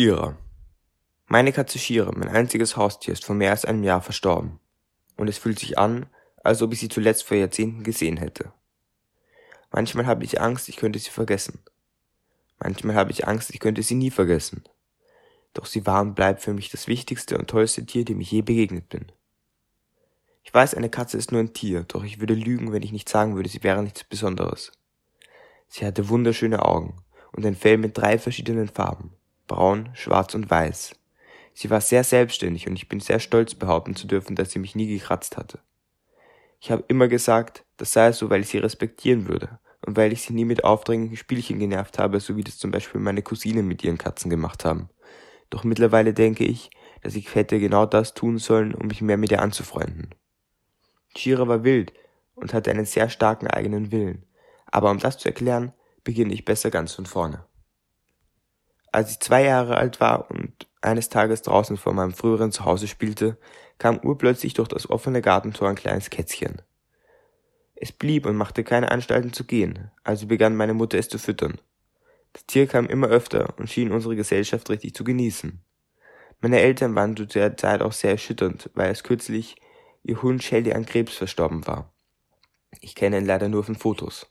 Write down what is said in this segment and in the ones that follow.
Shira. Meine Katze Shira, mein einziges Haustier, ist vor mehr als einem Jahr verstorben. Und es fühlt sich an, als ob ich sie zuletzt vor Jahrzehnten gesehen hätte. Manchmal habe ich Angst, ich könnte sie vergessen. Manchmal habe ich Angst, ich könnte sie nie vergessen. Doch sie war und bleibt für mich das wichtigste und tollste Tier, dem ich je begegnet bin. Ich weiß, eine Katze ist nur ein Tier, doch ich würde lügen, wenn ich nicht sagen würde, sie wäre nichts Besonderes. Sie hatte wunderschöne Augen und ein Fell mit drei verschiedenen Farben, braun, schwarz und weiß. Sie war sehr selbstständig und ich bin sehr stolz behaupten zu dürfen, dass sie mich nie gekratzt hatte. Ich habe immer gesagt, das sei so, weil ich sie respektieren würde und weil ich sie nie mit aufdringlichen Spielchen genervt habe, so wie das zum Beispiel meine Cousinen mit ihren Katzen gemacht haben. Doch mittlerweile denke ich, dass ich hätte genau das tun sollen, um mich mehr mit ihr anzufreunden. Shira war wild und hatte einen sehr starken eigenen Willen. Aber um das zu erklären, beginne ich besser ganz von vorne. Als ich zwei Jahre alt war und eines Tages draußen vor meinem früheren Zuhause spielte, kam urplötzlich durch das offene Gartentor ein kleines Kätzchen. Es blieb und machte keine Anstalten zu gehen, also begann meine Mutter es zu füttern. Das Tier kam immer öfter und schien unsere Gesellschaft richtig zu genießen. Meine Eltern waren zu der Zeit auch sehr erschütternd, weil es kürzlich ihr Hund Shelly an Krebs verstorben war. Ich kenne ihn leider nur von Fotos.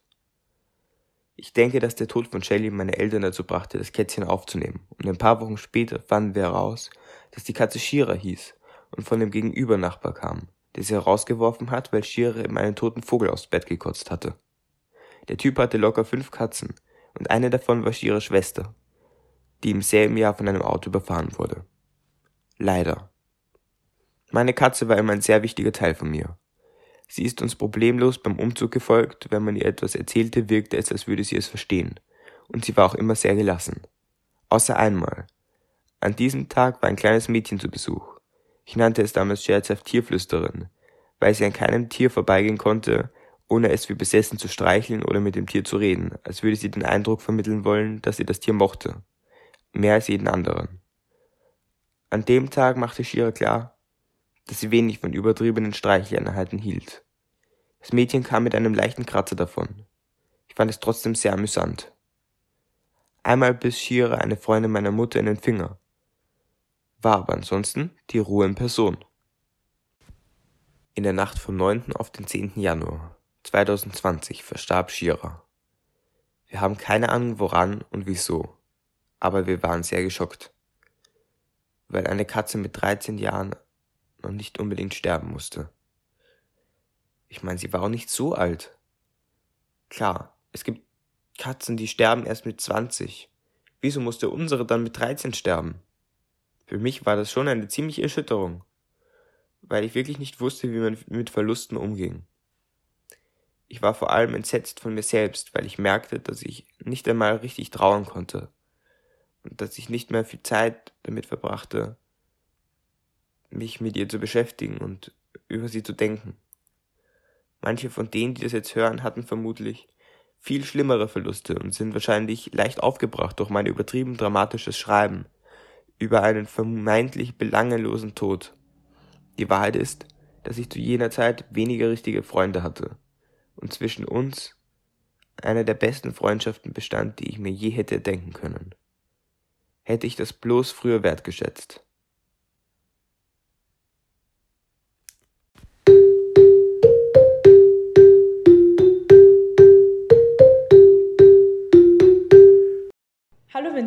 Ich denke, dass der Tod von Shelly meine Eltern dazu brachte, das Kätzchen aufzunehmen, und ein paar Wochen später fanden wir heraus, dass die Katze Shira hieß und von dem Gegenübernachbar kam, der sie herausgeworfen hat, weil Shira ihm einen toten Vogel aufs Bett gekotzt hatte. Der Typ hatte locker fünf Katzen, und eine davon war Shiras Schwester, die im selben Jahr von einem Auto überfahren wurde. Leider. Meine Katze war immer ein sehr wichtiger Teil von mir. Sie ist uns problemlos beim Umzug gefolgt, wenn man ihr etwas erzählte, wirkte es, als würde sie es verstehen. Und sie war auch immer sehr gelassen. Außer einmal. An diesem Tag war ein kleines Mädchen zu Besuch. Ich nannte es damals scherzhaft Tierflüsterin, weil sie an keinem Tier vorbeigehen konnte, ohne es wie besessen zu streicheln oder mit dem Tier zu reden, als würde sie den Eindruck vermitteln wollen, dass sie das Tier mochte. Mehr als jeden anderen. An dem Tag machte Shira klar, dass sie wenig von übertriebenen Streicheleinheiten hielt. Das Mädchen kam mit einem leichten Kratzer davon. Ich fand es trotzdem sehr amüsant. Einmal biss Shira eine Freundin meiner Mutter in den Finger. War aber ansonsten die Ruhe in Person. In der Nacht vom 9. auf den 10. Januar 2020 verstarb Shira. Wir haben keine Ahnung woran und wieso, aber wir waren sehr geschockt, weil eine Katze mit 13 Jahren noch nicht unbedingt sterben musste. Ich meine, sie war auch nicht so alt. Klar, es gibt Katzen, die sterben erst mit 20. Wieso musste unsere dann mit 13 sterben? Für mich war das schon eine ziemliche Erschütterung, weil ich wirklich nicht wusste, wie man mit Verlusten umging. Ich war vor allem entsetzt von mir selbst, weil ich merkte, dass ich nicht einmal richtig trauern konnte und dass ich nicht mehr viel Zeit damit verbrachte, mich mit ihr zu beschäftigen und über sie zu denken. Manche von denen, die das jetzt hören, hatten vermutlich viel schlimmere Verluste und sind wahrscheinlich leicht aufgebracht durch mein übertrieben dramatisches Schreiben über einen vermeintlich belangelosen Tod. Die Wahrheit ist, dass ich zu jener Zeit weniger richtige Freunde hatte und zwischen uns eine der besten Freundschaften bestand, die ich mir je hätte denken können. Hätte ich das bloß früher wertgeschätzt.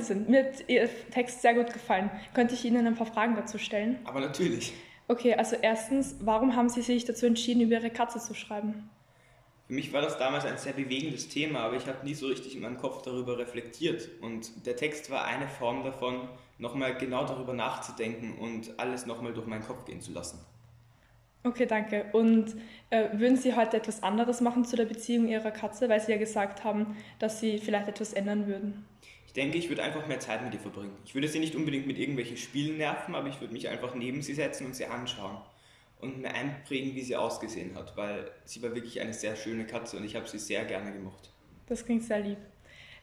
Vincent, mir hat Ihr Text sehr gut gefallen. Könnte ich Ihnen ein paar Fragen dazu stellen? Aber natürlich. Okay, also erstens, warum haben Sie sich dazu entschieden, über Ihre Katze zu schreiben? Für mich war das damals ein sehr bewegendes Thema, aber ich habe nie so richtig in meinem Kopf darüber reflektiert. Und der Text war eine Form davon, nochmal genau darüber nachzudenken und alles nochmal durch meinen Kopf gehen zu lassen. Okay, danke. Und äh, würden Sie heute etwas anderes machen zu der Beziehung Ihrer Katze, weil Sie ja gesagt haben, dass Sie vielleicht etwas ändern würden? Ich denke, ich würde einfach mehr Zeit mit ihr verbringen. Ich würde sie nicht unbedingt mit irgendwelchen Spielen nerven, aber ich würde mich einfach neben sie setzen und sie anschauen und mir einprägen, wie sie ausgesehen hat, weil sie war wirklich eine sehr schöne Katze und ich habe sie sehr gerne gemocht. Das klingt sehr lieb.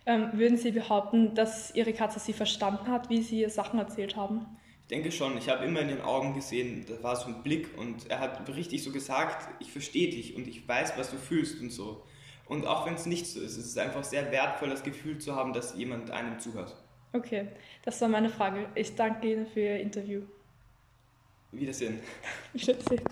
Ähm, würden Sie behaupten, dass Ihre Katze Sie verstanden hat, wie Sie ihr Sachen erzählt haben? Ich denke schon. Ich habe immer in den Augen gesehen, da war so ein Blick und er hat richtig so gesagt, ich verstehe dich und ich weiß, was du fühlst und so. Und auch wenn es nicht so ist, es ist einfach sehr wertvoll, das Gefühl zu haben, dass jemand einem zuhört. Okay, das war meine Frage. Ich danke Ihnen für Ihr Interview. Wiedersehen. Wiedersehen.